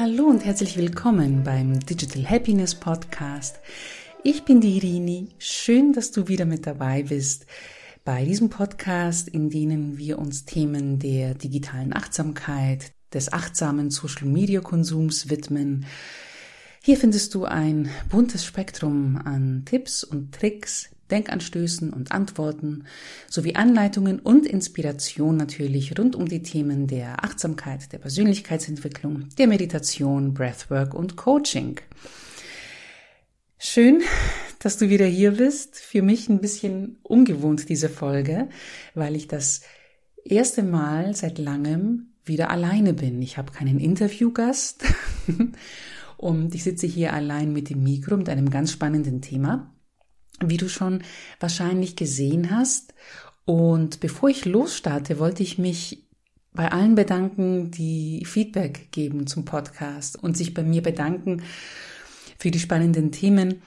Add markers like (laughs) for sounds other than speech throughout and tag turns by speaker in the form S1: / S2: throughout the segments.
S1: Hallo und herzlich willkommen beim Digital Happiness Podcast. Ich bin die Irini. Schön, dass du wieder mit dabei bist bei diesem Podcast, in dem wir uns Themen der digitalen Achtsamkeit, des achtsamen Social Media Konsums widmen. Hier findest du ein buntes Spektrum an Tipps und Tricks, Denkanstößen und Antworten sowie Anleitungen und Inspiration natürlich rund um die Themen der Achtsamkeit, der Persönlichkeitsentwicklung, der Meditation, Breathwork und Coaching. Schön, dass du wieder hier bist. Für mich ein bisschen ungewohnt diese Folge, weil ich das erste Mal seit langem wieder alleine bin. Ich habe keinen Interviewgast (laughs) und ich sitze hier allein mit dem Mikro mit einem ganz spannenden Thema wie du schon wahrscheinlich gesehen hast. Und bevor ich losstarte, wollte ich mich bei allen bedanken, die Feedback geben zum Podcast und sich bei mir bedanken für die spannenden Themen,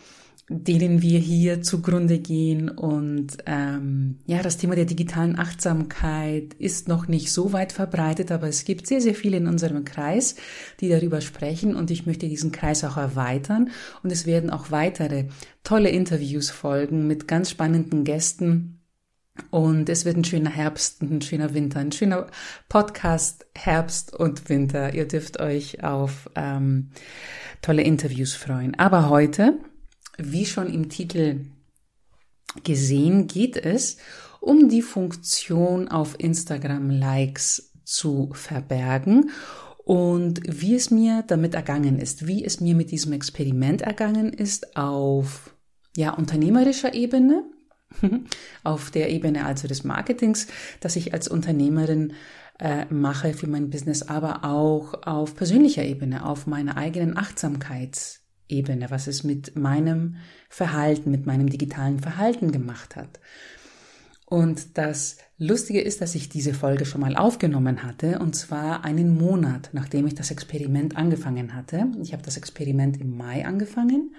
S1: denen wir hier zugrunde gehen. Und ähm, ja, das Thema der digitalen Achtsamkeit ist noch nicht so weit verbreitet, aber es gibt sehr, sehr viele in unserem Kreis, die darüber sprechen. Und ich möchte diesen Kreis auch erweitern. Und es werden auch weitere tolle Interviews folgen mit ganz spannenden Gästen. Und es wird ein schöner Herbst, ein schöner Winter, ein schöner Podcast Herbst und Winter. Ihr dürft euch auf ähm, tolle Interviews freuen. Aber heute wie schon im Titel gesehen, geht es um die Funktion auf Instagram Likes zu verbergen und wie es mir damit ergangen ist, wie es mir mit diesem Experiment ergangen ist auf ja unternehmerischer Ebene, (laughs) auf der Ebene also des Marketings, dass ich als Unternehmerin äh, mache für mein Business, aber auch auf persönlicher Ebene, auf meiner eigenen Achtsamkeits Ebene, was es mit meinem Verhalten, mit meinem digitalen Verhalten gemacht hat. Und das Lustige ist, dass ich diese Folge schon mal aufgenommen hatte, und zwar einen Monat, nachdem ich das Experiment angefangen hatte. Ich habe das Experiment im Mai angefangen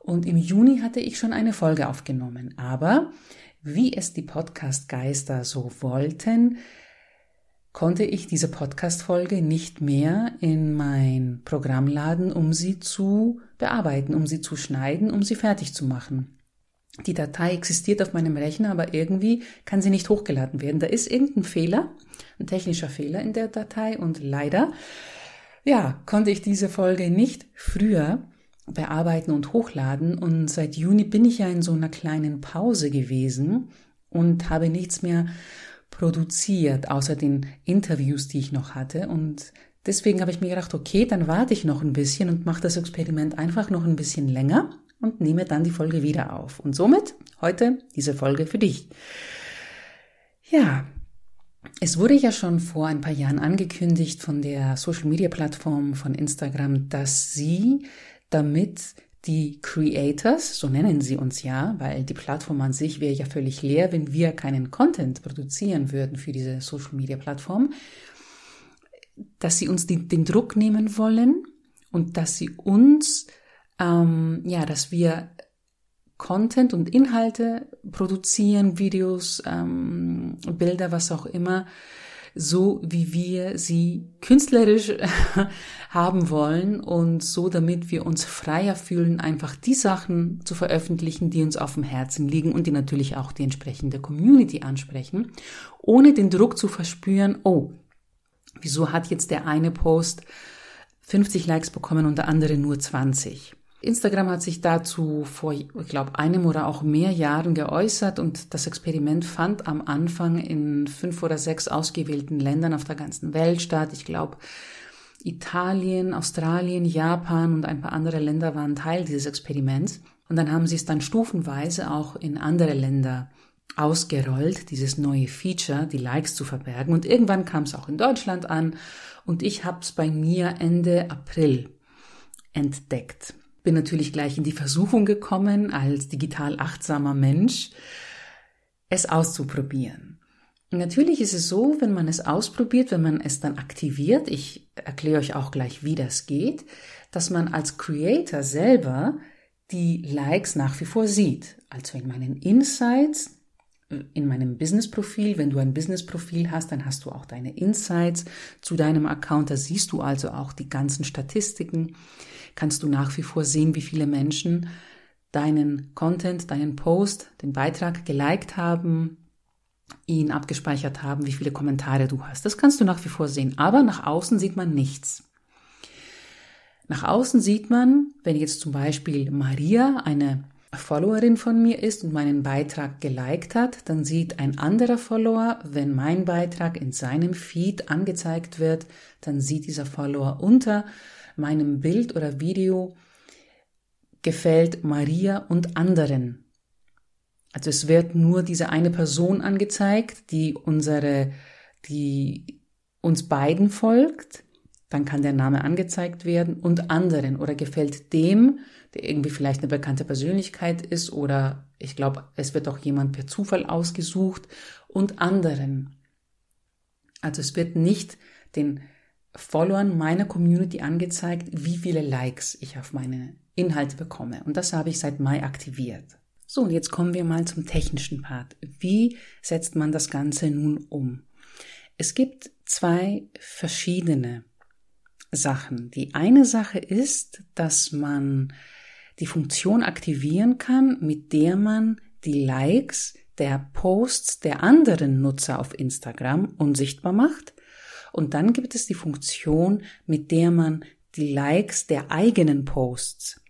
S1: und im Juni hatte ich schon eine Folge aufgenommen. Aber wie es die Podcast-Geister so wollten, konnte ich diese Podcast-Folge nicht mehr in mein Programm laden, um sie zu bearbeiten, um sie zu schneiden, um sie fertig zu machen. Die Datei existiert auf meinem Rechner, aber irgendwie kann sie nicht hochgeladen werden. Da ist irgendein Fehler, ein technischer Fehler in der Datei und leider, ja, konnte ich diese Folge nicht früher bearbeiten und hochladen und seit Juni bin ich ja in so einer kleinen Pause gewesen und habe nichts mehr produziert, außer den Interviews, die ich noch hatte. Und deswegen habe ich mir gedacht, okay, dann warte ich noch ein bisschen und mache das Experiment einfach noch ein bisschen länger und nehme dann die Folge wieder auf. Und somit heute diese Folge für dich. Ja, es wurde ja schon vor ein paar Jahren angekündigt von der Social-Media-Plattform von Instagram, dass sie damit die Creators, so nennen sie uns ja, weil die Plattform an sich wäre ja völlig leer, wenn wir keinen Content produzieren würden für diese Social-Media-Plattform, dass sie uns die, den Druck nehmen wollen und dass sie uns, ähm, ja, dass wir Content und Inhalte produzieren, Videos, ähm, Bilder, was auch immer, so wie wir sie künstlerisch (laughs) haben wollen und so, damit wir uns freier fühlen, einfach die Sachen zu veröffentlichen, die uns auf dem Herzen liegen und die natürlich auch die entsprechende Community ansprechen, ohne den Druck zu verspüren, oh, wieso hat jetzt der eine Post 50 Likes bekommen und der andere nur 20? Instagram hat sich dazu vor, ich glaube, einem oder auch mehr Jahren geäußert und das Experiment fand am Anfang in fünf oder sechs ausgewählten Ländern auf der ganzen Welt statt. Ich glaube, Italien, Australien, Japan und ein paar andere Länder waren Teil dieses Experiments. Und dann haben sie es dann stufenweise auch in andere Länder ausgerollt, dieses neue Feature, die Likes zu verbergen. Und irgendwann kam es auch in Deutschland an und ich habe es bei mir Ende April entdeckt bin natürlich gleich in die Versuchung gekommen, als digital achtsamer Mensch, es auszuprobieren. Natürlich ist es so, wenn man es ausprobiert, wenn man es dann aktiviert, ich erkläre euch auch gleich, wie das geht, dass man als Creator selber die Likes nach wie vor sieht. Also in meinen Insights in meinem Business-Profil. Wenn du ein Business-Profil hast, dann hast du auch deine Insights zu deinem Account. Da siehst du also auch die ganzen Statistiken. Kannst du nach wie vor sehen, wie viele Menschen deinen Content, deinen Post, den Beitrag geliked haben, ihn abgespeichert haben, wie viele Kommentare du hast. Das kannst du nach wie vor sehen. Aber nach außen sieht man nichts. Nach außen sieht man, wenn jetzt zum Beispiel Maria eine Followerin von mir ist und meinen Beitrag geliked hat, dann sieht ein anderer Follower, wenn mein Beitrag in seinem Feed angezeigt wird, dann sieht dieser Follower unter meinem Bild oder Video gefällt Maria und anderen. Also es wird nur diese eine Person angezeigt, die unsere, die uns beiden folgt. Dann kann der Name angezeigt werden und anderen oder gefällt dem, der irgendwie vielleicht eine bekannte Persönlichkeit ist oder ich glaube, es wird auch jemand per Zufall ausgesucht und anderen. Also es wird nicht den Followern meiner Community angezeigt, wie viele Likes ich auf meine Inhalte bekomme. Und das habe ich seit Mai aktiviert. So, und jetzt kommen wir mal zum technischen Part. Wie setzt man das Ganze nun um? Es gibt zwei verschiedene Sachen. Die eine Sache ist, dass man die Funktion aktivieren kann, mit der man die Likes der Posts der anderen Nutzer auf Instagram unsichtbar macht. Und dann gibt es die Funktion, mit der man die Likes der eigenen Posts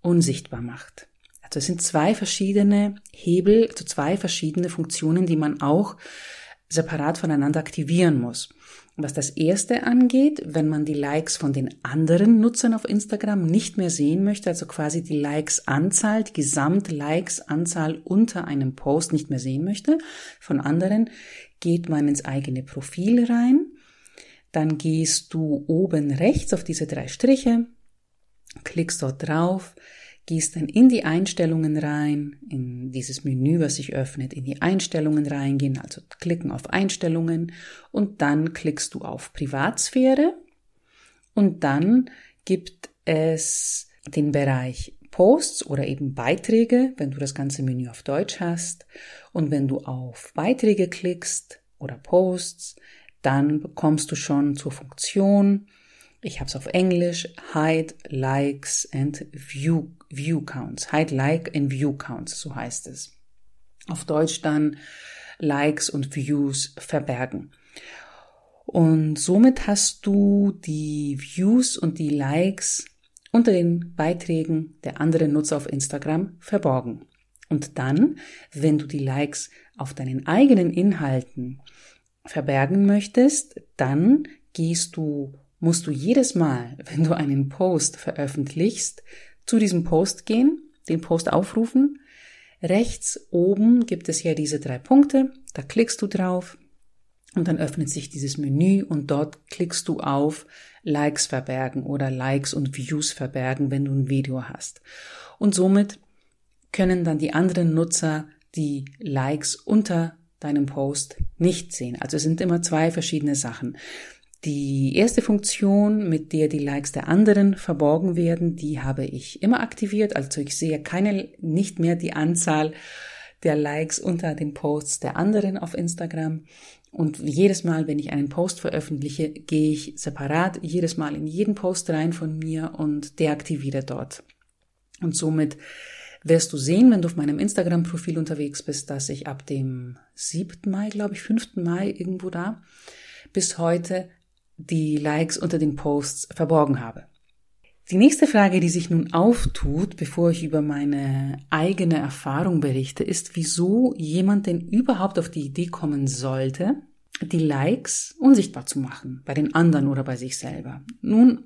S1: unsichtbar macht. Also es sind zwei verschiedene Hebel, also zwei verschiedene Funktionen, die man auch separat voneinander aktivieren muss. Was das erste angeht, wenn man die Likes von den anderen Nutzern auf Instagram nicht mehr sehen möchte, also quasi die Likes-Anzahl, die Gesamt-Likes-Anzahl unter einem Post nicht mehr sehen möchte von anderen, geht man ins eigene Profil rein. Dann gehst du oben rechts auf diese drei Striche, klickst dort drauf, gehst dann in die Einstellungen rein, in dieses Menü, was sich öffnet, in die Einstellungen reingehen, also klicken auf Einstellungen und dann klickst du auf Privatsphäre und dann gibt es den Bereich Posts oder eben Beiträge, wenn du das ganze Menü auf Deutsch hast. Und wenn du auf Beiträge klickst oder Posts, dann bekommst du schon zur Funktion ich habe es auf Englisch, Hide Likes and View, View Counts. Hide Like and View Counts, so heißt es. Auf Deutsch dann Likes und Views verbergen. Und somit hast du die Views und die Likes unter den Beiträgen der anderen Nutzer auf Instagram verborgen. Und dann, wenn du die Likes auf deinen eigenen Inhalten verbergen möchtest, dann gehst du musst du jedes Mal, wenn du einen Post veröffentlichst, zu diesem Post gehen, den Post aufrufen. Rechts oben gibt es ja diese drei Punkte, da klickst du drauf und dann öffnet sich dieses Menü und dort klickst du auf Likes verbergen oder Likes und Views verbergen, wenn du ein Video hast. Und somit können dann die anderen Nutzer die Likes unter deinem Post nicht sehen. Also es sind immer zwei verschiedene Sachen. Die erste Funktion, mit der die Likes der anderen verborgen werden, die habe ich immer aktiviert. Also ich sehe keine, nicht mehr die Anzahl der Likes unter den Posts der anderen auf Instagram. Und jedes Mal, wenn ich einen Post veröffentliche, gehe ich separat jedes Mal in jeden Post rein von mir und deaktiviere dort. Und somit wirst du sehen, wenn du auf meinem Instagram-Profil unterwegs bist, dass ich ab dem 7. Mai, glaube ich, 5. Mai irgendwo da, bis heute die Likes unter den Posts verborgen habe. Die nächste Frage, die sich nun auftut, bevor ich über meine eigene Erfahrung berichte, ist, wieso jemand denn überhaupt auf die Idee kommen sollte, die Likes unsichtbar zu machen, bei den anderen oder bei sich selber. Nun,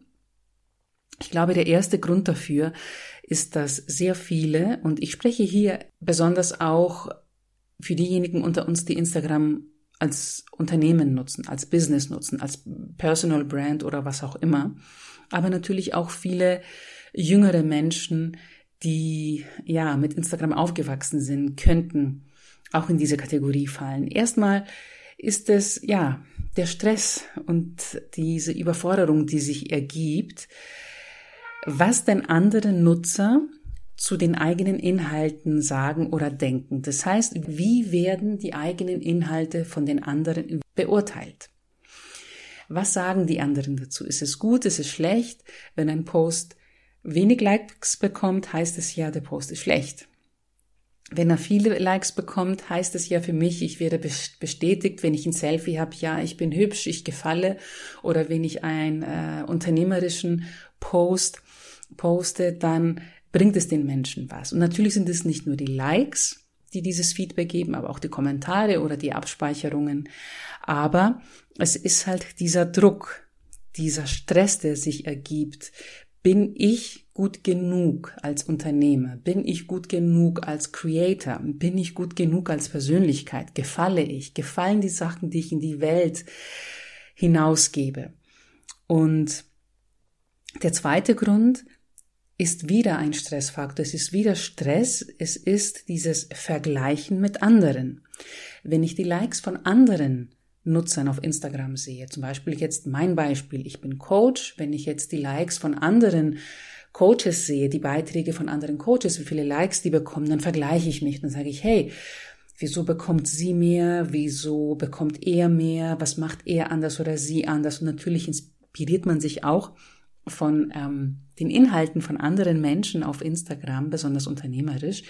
S1: ich glaube, der erste Grund dafür ist, dass sehr viele, und ich spreche hier besonders auch für diejenigen unter uns, die Instagram als Unternehmen nutzen, als Business nutzen, als Personal Brand oder was auch immer. Aber natürlich auch viele jüngere Menschen, die ja mit Instagram aufgewachsen sind, könnten auch in diese Kategorie fallen. Erstmal ist es ja der Stress und diese Überforderung, die sich ergibt, was denn andere Nutzer zu den eigenen Inhalten sagen oder denken. Das heißt, wie werden die eigenen Inhalte von den anderen beurteilt? Was sagen die anderen dazu? Ist es gut? Ist es schlecht? Wenn ein Post wenig Likes bekommt, heißt es ja, der Post ist schlecht. Wenn er viele Likes bekommt, heißt es ja für mich, ich werde bestätigt, wenn ich ein Selfie habe, ja, ich bin hübsch, ich gefalle. Oder wenn ich einen äh, unternehmerischen Post poste, dann bringt es den Menschen was. Und natürlich sind es nicht nur die Likes, die dieses Feedback geben, aber auch die Kommentare oder die Abspeicherungen. Aber es ist halt dieser Druck, dieser Stress, der sich ergibt. Bin ich gut genug als Unternehmer? Bin ich gut genug als Creator? Bin ich gut genug als Persönlichkeit? Gefalle ich? Gefallen die Sachen, die ich in die Welt hinausgebe? Und der zweite Grund ist wieder ein Stressfaktor. Es ist wieder Stress. Es ist dieses Vergleichen mit anderen. Wenn ich die Likes von anderen Nutzern auf Instagram sehe. Zum Beispiel jetzt mein Beispiel. Ich bin Coach. Wenn ich jetzt die Likes von anderen Coaches sehe, die Beiträge von anderen Coaches, wie viele Likes die bekommen, dann vergleiche ich mich. Dann sage ich, hey, wieso bekommt sie mehr? Wieso bekommt er mehr? Was macht er anders oder sie anders? Und natürlich inspiriert man sich auch von ähm, den Inhalten von anderen Menschen auf Instagram, besonders unternehmerisch.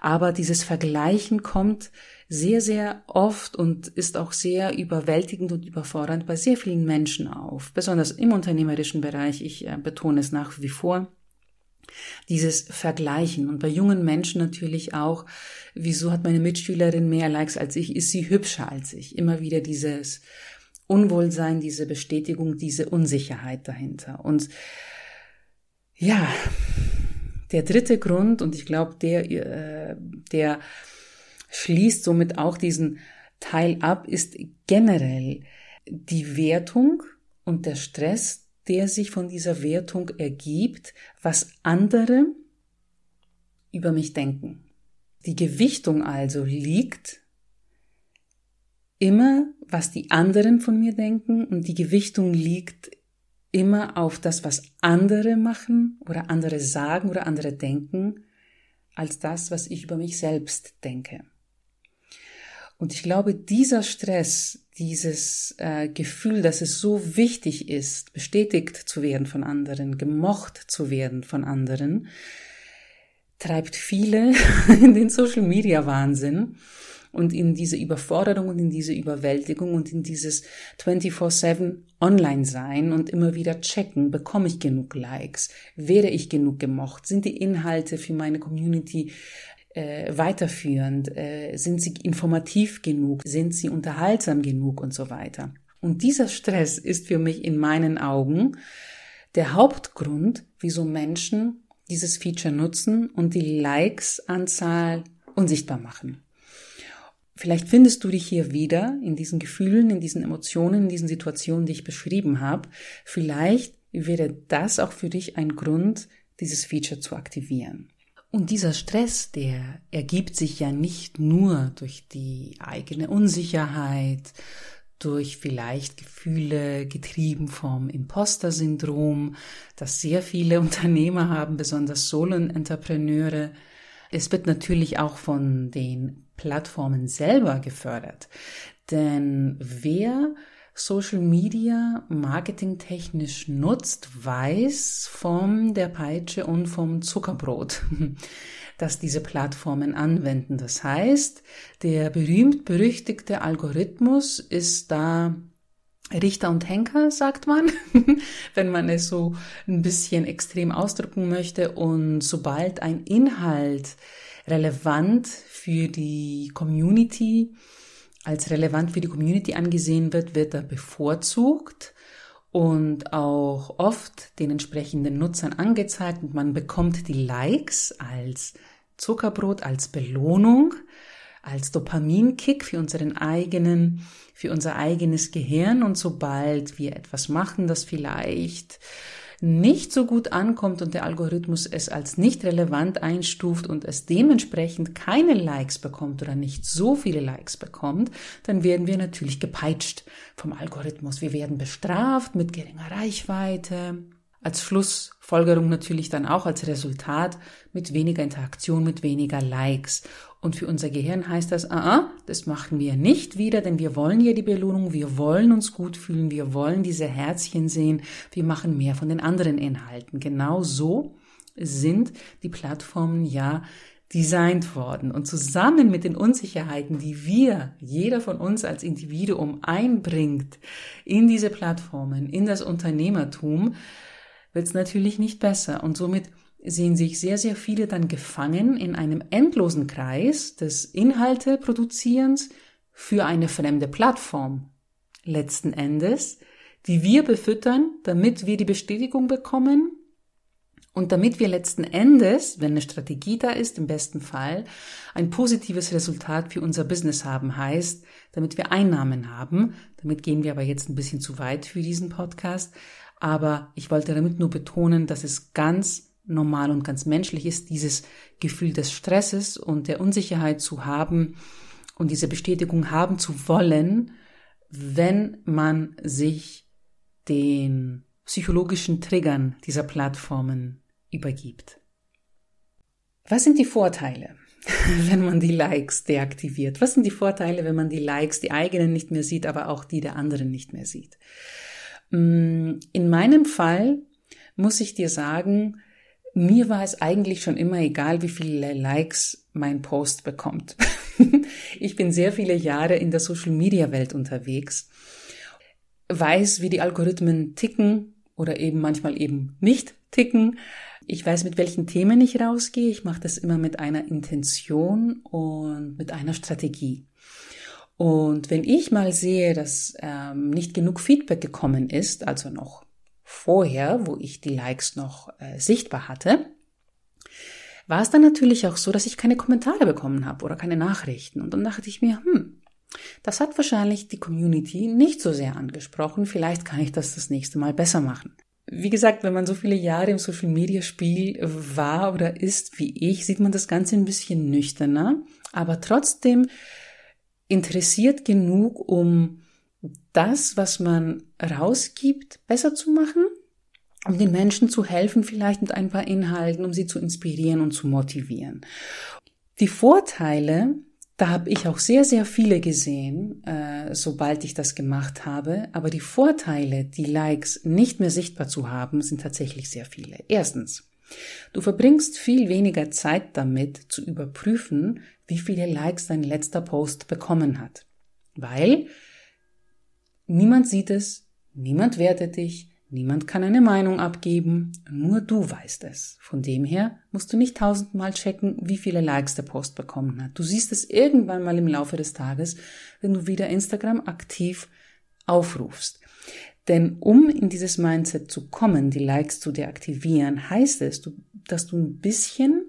S1: Aber dieses Vergleichen kommt sehr, sehr oft und ist auch sehr überwältigend und überfordernd bei sehr vielen Menschen auf, besonders im unternehmerischen Bereich. Ich äh, betone es nach wie vor. Dieses Vergleichen und bei jungen Menschen natürlich auch, wieso hat meine Mitschülerin mehr Likes als ich, ist sie hübscher als ich? Immer wieder dieses Unwohlsein, diese Bestätigung, diese Unsicherheit dahinter. Und ja, der dritte Grund, und ich glaube, der, äh, der schließt somit auch diesen Teil ab, ist generell die Wertung und der Stress, der sich von dieser Wertung ergibt, was andere über mich denken. Die Gewichtung also liegt immer, was die anderen von mir denken und die Gewichtung liegt immer auf das, was andere machen oder andere sagen oder andere denken, als das, was ich über mich selbst denke. Und ich glaube, dieser Stress, dieses äh, Gefühl, dass es so wichtig ist, bestätigt zu werden von anderen, gemocht zu werden von anderen, treibt viele (laughs) in den Social Media Wahnsinn und in diese Überforderung und in diese Überwältigung und in dieses 24-7 online sein und immer wieder checken, bekomme ich genug Likes, werde ich genug gemocht, sind die Inhalte für meine Community äh, weiterführend, äh, sind sie informativ genug, sind sie unterhaltsam genug und so weiter. Und dieser Stress ist für mich in meinen Augen der Hauptgrund, wieso Menschen dieses Feature nutzen und die Likes-Anzahl unsichtbar machen. Vielleicht findest du dich hier wieder in diesen Gefühlen, in diesen Emotionen, in diesen Situationen, die ich beschrieben habe. Vielleicht wäre das auch für dich ein Grund, dieses Feature zu aktivieren. Und dieser Stress, der ergibt sich ja nicht nur durch die eigene Unsicherheit, durch vielleicht Gefühle getrieben vom Imposter-Syndrom, das sehr viele (laughs) Unternehmer haben, besonders Solo-Entrepreneure. Es wird natürlich auch von den Plattformen selber gefördert. Denn wer Social Media marketingtechnisch nutzt, weiß vom der Peitsche und vom Zuckerbrot, (laughs) dass diese Plattformen anwenden. Das heißt, der berühmt-berüchtigte Algorithmus ist da Richter und Henker, sagt man, (laughs) wenn man es so ein bisschen extrem ausdrücken möchte. Und sobald ein Inhalt relevant für die Community, als relevant für die Community angesehen wird, wird er bevorzugt und auch oft den entsprechenden Nutzern angezeigt und man bekommt die Likes als Zuckerbrot, als Belohnung, als Dopaminkick für unseren eigenen, für unser eigenes Gehirn. Und sobald wir etwas machen, das vielleicht nicht so gut ankommt und der Algorithmus es als nicht relevant einstuft und es dementsprechend keine Likes bekommt oder nicht so viele Likes bekommt, dann werden wir natürlich gepeitscht vom Algorithmus. Wir werden bestraft mit geringer Reichweite. Als Schlussfolgerung natürlich dann auch als Resultat mit weniger Interaktion, mit weniger Likes. Und für unser Gehirn heißt das, ah, ah, das machen wir nicht wieder, denn wir wollen ja die Belohnung, wir wollen uns gut fühlen, wir wollen diese Herzchen sehen, wir machen mehr von den anderen Inhalten. Genau so sind die Plattformen ja designt worden. Und zusammen mit den Unsicherheiten, die wir, jeder von uns als Individuum einbringt in diese Plattformen, in das Unternehmertum, wird es natürlich nicht besser. Und somit sehen sich sehr, sehr viele dann gefangen in einem endlosen Kreis des Inhalteproduzierens für eine fremde Plattform. Letzten Endes, die wir befüttern, damit wir die Bestätigung bekommen und damit wir letzten Endes, wenn eine Strategie da ist, im besten Fall, ein positives Resultat für unser Business haben, heißt, damit wir Einnahmen haben, damit gehen wir aber jetzt ein bisschen zu weit für diesen Podcast, aber ich wollte damit nur betonen, dass es ganz normal und ganz menschlich ist, dieses Gefühl des Stresses und der Unsicherheit zu haben und diese Bestätigung haben zu wollen, wenn man sich den psychologischen Triggern dieser Plattformen übergibt. Was sind die Vorteile, (laughs) wenn man die Likes deaktiviert? Was sind die Vorteile, wenn man die Likes, die eigenen nicht mehr sieht, aber auch die der anderen nicht mehr sieht? Mm, in meinem Fall muss ich dir sagen, mir war es eigentlich schon immer egal, wie viele Likes mein Post bekommt. (laughs) ich bin sehr viele Jahre in der Social-Media-Welt unterwegs, weiß, wie die Algorithmen ticken oder eben manchmal eben nicht ticken. Ich weiß, mit welchen Themen ich rausgehe. Ich mache das immer mit einer Intention und mit einer Strategie. Und wenn ich mal sehe, dass ähm, nicht genug Feedback gekommen ist, also noch vorher, wo ich die Likes noch äh, sichtbar hatte, war es dann natürlich auch so, dass ich keine Kommentare bekommen habe oder keine Nachrichten. Und dann dachte ich mir, hm, das hat wahrscheinlich die Community nicht so sehr angesprochen. Vielleicht kann ich das das nächste Mal besser machen. Wie gesagt, wenn man so viele Jahre im Social Media Spiel war oder ist wie ich, sieht man das Ganze ein bisschen nüchterner, aber trotzdem interessiert genug, um das, was man rausgibt, besser zu machen, um den Menschen zu helfen, vielleicht mit ein paar Inhalten, um sie zu inspirieren und zu motivieren. Die Vorteile, da habe ich auch sehr, sehr viele gesehen, äh, sobald ich das gemacht habe, aber die Vorteile, die Likes nicht mehr sichtbar zu haben, sind tatsächlich sehr viele. Erstens, Du verbringst viel weniger Zeit damit zu überprüfen, wie viele Likes dein letzter Post bekommen hat. Weil niemand sieht es, niemand wertet dich, niemand kann eine Meinung abgeben, nur du weißt es. Von dem her musst du nicht tausendmal checken, wie viele Likes der Post bekommen hat. Du siehst es irgendwann mal im Laufe des Tages, wenn du wieder Instagram aktiv aufrufst. Denn um in dieses Mindset zu kommen, die Likes zu deaktivieren, heißt es, dass du ein bisschen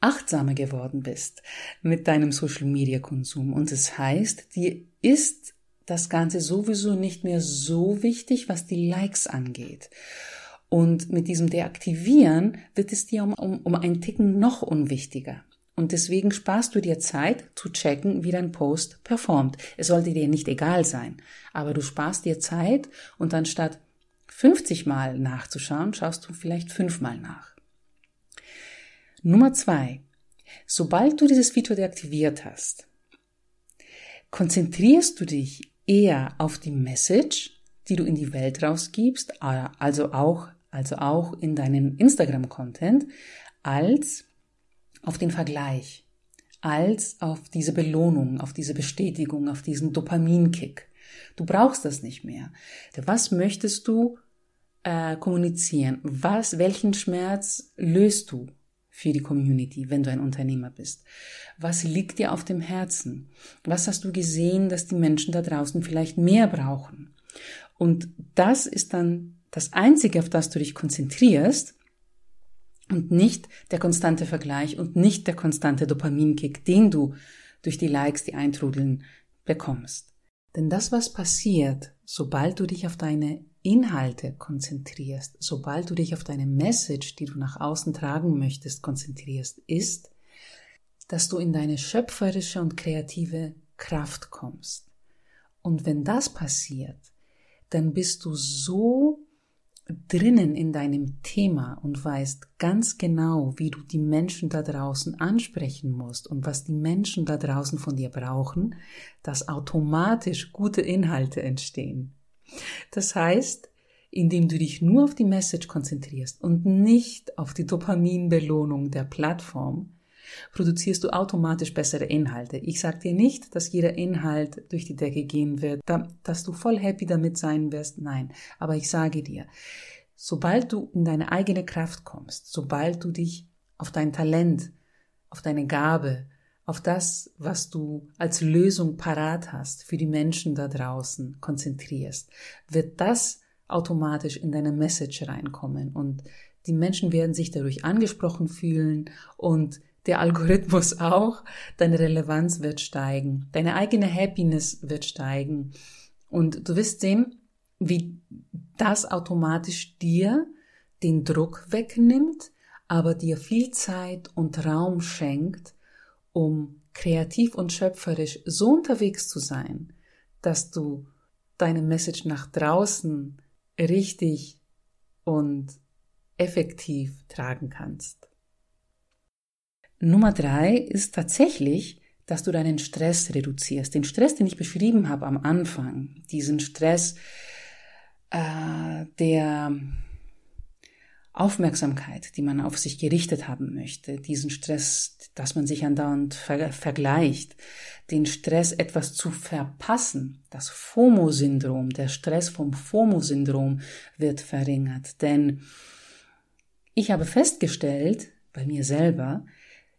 S1: achtsamer geworden bist mit deinem Social Media Konsum. Und es das heißt, dir ist das Ganze sowieso nicht mehr so wichtig, was die Likes angeht. Und mit diesem Deaktivieren wird es dir um, um, um einen Ticken noch unwichtiger. Und deswegen sparst du dir Zeit zu checken, wie dein Post performt. Es sollte dir nicht egal sein, aber du sparst dir Zeit und anstatt 50 Mal nachzuschauen, schaust du vielleicht fünfmal nach. Nummer zwei. Sobald du dieses Feature deaktiviert hast, konzentrierst du dich eher auf die Message, die du in die Welt rausgibst, also auch, also auch in deinen Instagram-Content, als auf den Vergleich als auf diese Belohnung, auf diese Bestätigung, auf diesen Dopaminkick. Du brauchst das nicht mehr. Was möchtest du äh, kommunizieren? Was, welchen Schmerz löst du für die Community, wenn du ein Unternehmer bist? Was liegt dir auf dem Herzen? Was hast du gesehen, dass die Menschen da draußen vielleicht mehr brauchen? Und das ist dann das Einzige, auf das du dich konzentrierst, und nicht der konstante Vergleich und nicht der konstante Dopaminkick, den du durch die Likes, die eintrudeln, bekommst. Denn das, was passiert, sobald du dich auf deine Inhalte konzentrierst, sobald du dich auf deine Message, die du nach außen tragen möchtest, konzentrierst, ist, dass du in deine schöpferische und kreative Kraft kommst. Und wenn das passiert, dann bist du so drinnen in deinem Thema und weißt ganz genau, wie du die Menschen da draußen ansprechen musst und was die Menschen da draußen von dir brauchen, dass automatisch gute Inhalte entstehen. Das heißt, indem du dich nur auf die Message konzentrierst und nicht auf die Dopaminbelohnung der Plattform, produzierst du automatisch bessere Inhalte. Ich sage dir nicht, dass jeder Inhalt durch die Decke gehen wird, dass du voll happy damit sein wirst. Nein, aber ich sage dir, sobald du in deine eigene Kraft kommst, sobald du dich auf dein Talent, auf deine Gabe, auf das, was du als Lösung parat hast für die Menschen da draußen konzentrierst, wird das automatisch in deine Message reinkommen und die Menschen werden sich dadurch angesprochen fühlen und der Algorithmus (laughs) auch, deine Relevanz wird steigen, deine eigene Happiness wird steigen. Und du wirst sehen, wie das automatisch dir den Druck wegnimmt, aber dir viel Zeit und Raum schenkt, um kreativ und schöpferisch so unterwegs zu sein, dass du deine Message nach draußen richtig und effektiv tragen kannst. Nummer drei ist tatsächlich, dass du deinen Stress reduzierst. Den Stress, den ich beschrieben habe am Anfang, diesen Stress äh, der Aufmerksamkeit, die man auf sich gerichtet haben möchte, diesen Stress, dass man sich andauernd ver vergleicht, den Stress etwas zu verpassen, das FOMO-Syndrom, der Stress vom FOMO-Syndrom wird verringert. Denn ich habe festgestellt, bei mir selber,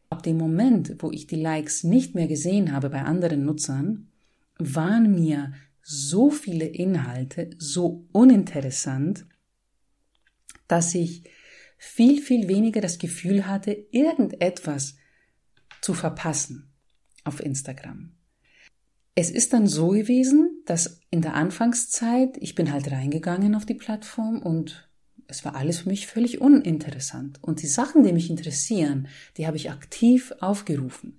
S1: Ab dem Moment, wo ich die Likes nicht mehr gesehen habe bei anderen Nutzern, waren mir so viele Inhalte so uninteressant, dass ich viel, viel weniger das Gefühl hatte, irgendetwas zu verpassen auf Instagram. Es ist dann so gewesen, dass in der Anfangszeit, ich bin halt reingegangen auf die Plattform und es war alles für mich völlig uninteressant. Und die Sachen, die mich interessieren, die habe ich aktiv aufgerufen.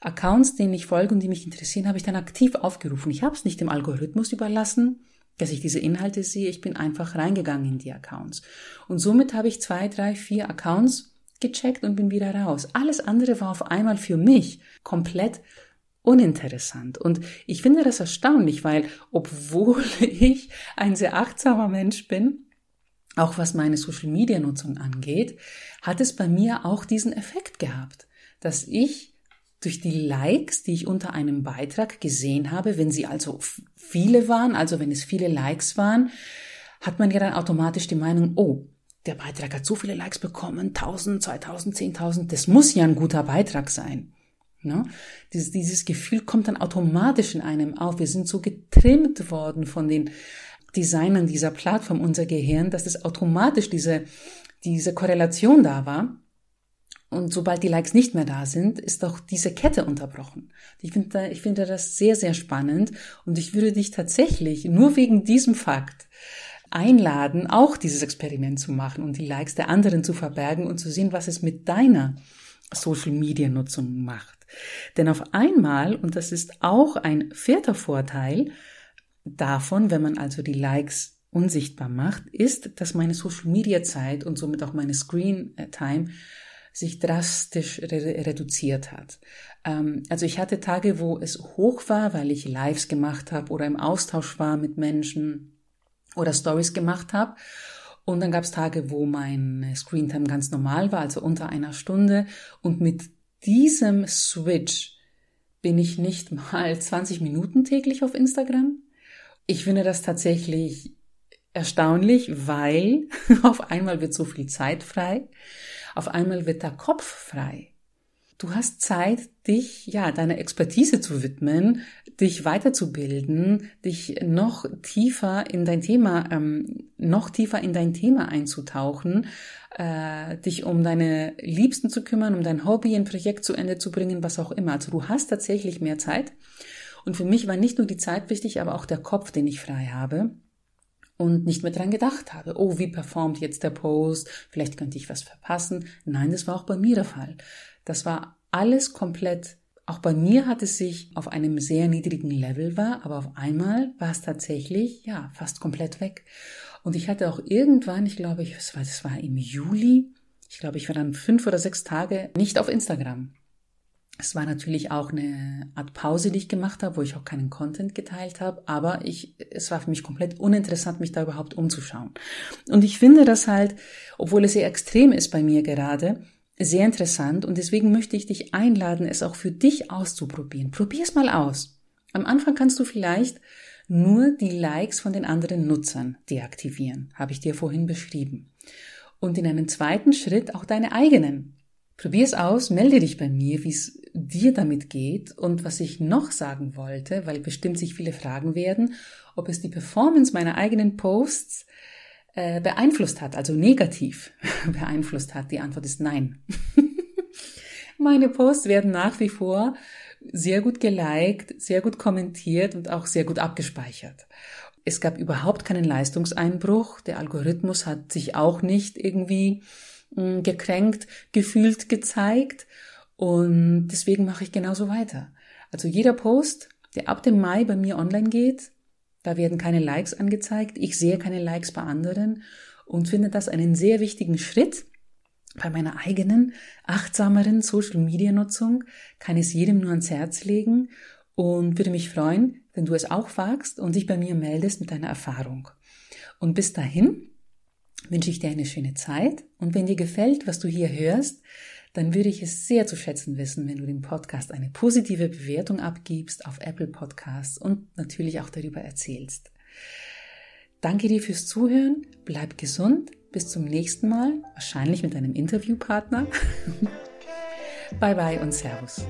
S1: Accounts, denen ich folge und die mich interessieren, habe ich dann aktiv aufgerufen. Ich habe es nicht dem Algorithmus überlassen, dass ich diese Inhalte sehe. Ich bin einfach reingegangen in die Accounts. Und somit habe ich zwei, drei, vier Accounts gecheckt und bin wieder raus. Alles andere war auf einmal für mich komplett uninteressant. Und ich finde das erstaunlich, weil obwohl (laughs) ich ein sehr achtsamer Mensch bin, auch was meine Social-Media-Nutzung angeht, hat es bei mir auch diesen Effekt gehabt, dass ich durch die Likes, die ich unter einem Beitrag gesehen habe, wenn sie also viele waren, also wenn es viele Likes waren, hat man ja dann automatisch die Meinung, oh, der Beitrag hat so viele Likes bekommen, 1000, 2000, 10.000, das muss ja ein guter Beitrag sein. Ne? Dieses, dieses Gefühl kommt dann automatisch in einem auf. Wir sind so getrimmt worden von den Designern dieser Plattform, unser Gehirn, dass es automatisch diese, diese Korrelation da war. Und sobald die Likes nicht mehr da sind, ist auch diese Kette unterbrochen. Ich finde, ich finde das sehr, sehr spannend und ich würde dich tatsächlich nur wegen diesem Fakt einladen, auch dieses Experiment zu machen und die Likes der anderen zu verbergen und zu sehen, was es mit deiner Social Media Nutzung macht. Denn auf einmal, und das ist auch ein vierter Vorteil, davon, wenn man also die Likes unsichtbar macht, ist, dass meine Social Media Zeit und somit auch meine Screen Time sich drastisch re reduziert hat. Ähm, also ich hatte Tage, wo es hoch war, weil ich Lives gemacht habe oder im Austausch war mit Menschen oder Stories gemacht habe. Und dann gab es Tage, wo mein Screentime ganz normal war, also unter einer Stunde. Und mit diesem Switch bin ich nicht (laughs) mal 20 Minuten täglich auf Instagram, ich finde das tatsächlich erstaunlich, weil (laughs) auf einmal wird so viel Zeit frei, auf einmal wird der Kopf frei. Du hast Zeit, dich, ja, deiner Expertise zu widmen, dich weiterzubilden, dich noch tiefer in dein Thema, ähm, noch tiefer in dein Thema einzutauchen, äh, dich um deine Liebsten zu kümmern, um dein Hobby, ein Projekt zu Ende zu bringen, was auch immer. Also du hast tatsächlich mehr Zeit und für mich war nicht nur die Zeit wichtig, aber auch der Kopf, den ich frei habe und nicht mehr dran gedacht habe. Oh, wie performt jetzt der Post? Vielleicht könnte ich was verpassen. Nein, das war auch bei mir der Fall. Das war alles komplett. Auch bei mir hat es sich auf einem sehr niedrigen Level war, aber auf einmal war es tatsächlich, ja, fast komplett weg. Und ich hatte auch irgendwann, ich glaube, das war, das war im Juli, ich glaube, ich war dann fünf oder sechs Tage nicht auf Instagram. Es war natürlich auch eine Art Pause, die ich gemacht habe, wo ich auch keinen Content geteilt habe, aber ich, es war für mich komplett uninteressant, mich da überhaupt umzuschauen. Und ich finde das halt, obwohl es sehr extrem ist bei mir gerade, sehr interessant und deswegen möchte ich dich einladen, es auch für dich auszuprobieren. Probier es mal aus. Am Anfang kannst du vielleicht nur die Likes von den anderen Nutzern deaktivieren, habe ich dir vorhin beschrieben. Und in einem zweiten Schritt auch deine eigenen. Probier es aus, melde dich bei mir, wie es dir damit geht und was ich noch sagen wollte, weil bestimmt sich viele fragen werden, ob es die Performance meiner eigenen Posts äh, beeinflusst hat, also negativ (laughs) beeinflusst hat. Die Antwort ist nein. (laughs) Meine Posts werden nach wie vor sehr gut geliked, sehr gut kommentiert und auch sehr gut abgespeichert. Es gab überhaupt keinen Leistungseinbruch. Der Algorithmus hat sich auch nicht irgendwie gekränkt gefühlt gezeigt und deswegen mache ich genauso weiter. Also jeder Post, der ab dem Mai bei mir online geht, da werden keine Likes angezeigt, ich sehe keine Likes bei anderen und finde das einen sehr wichtigen Schritt bei meiner eigenen achtsameren Social Media Nutzung, kann es jedem nur ans Herz legen und würde mich freuen, wenn du es auch wagst und dich bei mir meldest mit deiner Erfahrung. Und bis dahin wünsche ich dir eine schöne Zeit und wenn dir gefällt, was du hier hörst, dann würde ich es sehr zu schätzen wissen, wenn du dem Podcast eine positive Bewertung abgibst auf Apple Podcasts und natürlich auch darüber erzählst. Danke dir fürs Zuhören, bleib gesund, bis zum nächsten Mal, wahrscheinlich mit deinem Interviewpartner. (laughs) bye bye und Servus.